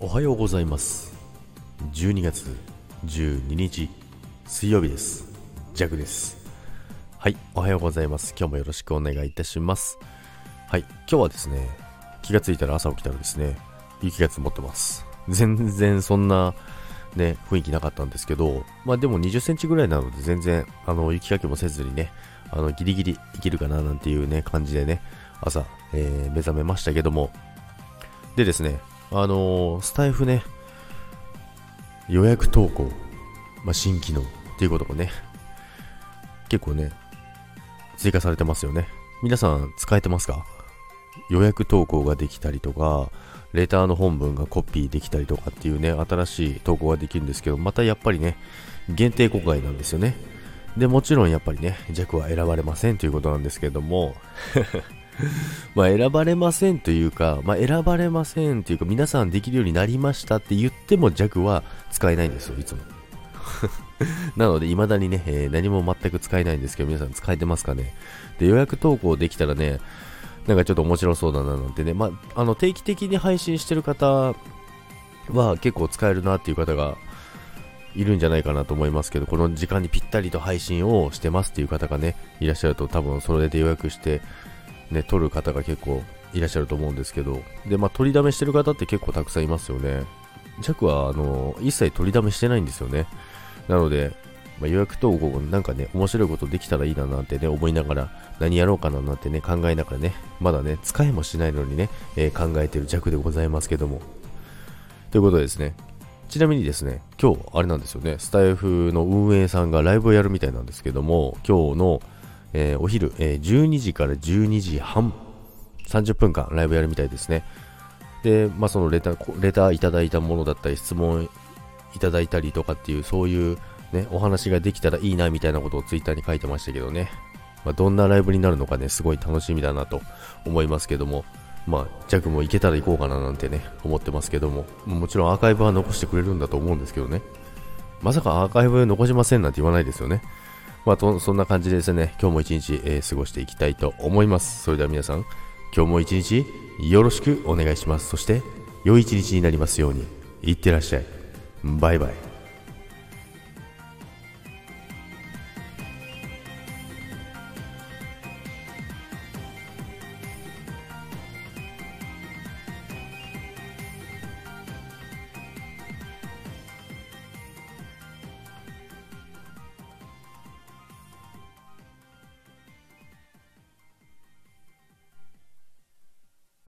おはようございます。12月12日水曜日です。ジャグです。はいおはようございます。今日もよろしくお願いいたします。はい今日はですね気がついたら朝起きたらですね雪が積もってます。全然そんなね雰囲気なかったんですけどまあでも20センチぐらいなので全然あの雪かきもせずにねあのギリギリいけるかななんていうね感じでね朝、えー、目覚めましたけども。でですねあのー、スタイフね、予約投稿、まあ、新機能っていうこともね、結構ね、追加されてますよね。皆さん使えてますか？予約投稿ができたりとか、レターの本文がコピーできたりとかっていうね、新しい投稿ができるんですけど、またやっぱりね、限定公開なんですよね。で、もちろんやっぱりね、弱は選ばれませんということなんですけども まあ選ばれませんというか、まあ選ばれませんというか、皆さんできるようになりましたって言っても弱は使えないんですよ、いつも。なので、未だにね、えー、何も全く使えないんですけど、皆さん使えてますかね。で、予約投稿できたらね、なんかちょっと面白そうだななんてね、まあ、あの、定期的に配信してる方は結構使えるなっていう方がいるんじゃないかなと思いますけど、この時間にぴったりと配信をしてますっていう方がね、いらっしゃると多分それで予約してね、取る方が結構いらっしゃると思うんですけど、で、まあ、取りだめしてる方って結構たくさんいますよね。弱は、あの、一切取りだめしてないんですよね。なので、まあ、予約投稿なんかね、面白いことできたらいいななんてね、思いながら、何やろうかななんてね、考えながらね、まだね、使いもしないのにね、えー、考えてる弱でございますけども。ということでですね、ちなみにですね、今日、あれなんですよね、スタイフの運営さんがライブをやるみたいなんですけども、今日の、えー、お昼、えー、12時から12時半、30分間ライブやるみたいですね。で、まあ、そのレター、レターいただいたものだったり、質問いただいたりとかっていう、そういうね、お話ができたらいいなみたいなことをツイッターに書いてましたけどね。まあ、どんなライブになるのかね、すごい楽しみだなと思いますけども、まあ、ジャクも行けたら行こうかななんてね、思ってますけども、もちろんアーカイブは残してくれるんだと思うんですけどね。まさかアーカイブ残しませんなんて言わないですよね。まあ、そんな感じでですね、今日も一日、えー、過ごしていきたいと思います。それでは皆さん、今日も一日よろしくお願いします。そして、良い一日になりますように。いってらっしゃい。バイバイ。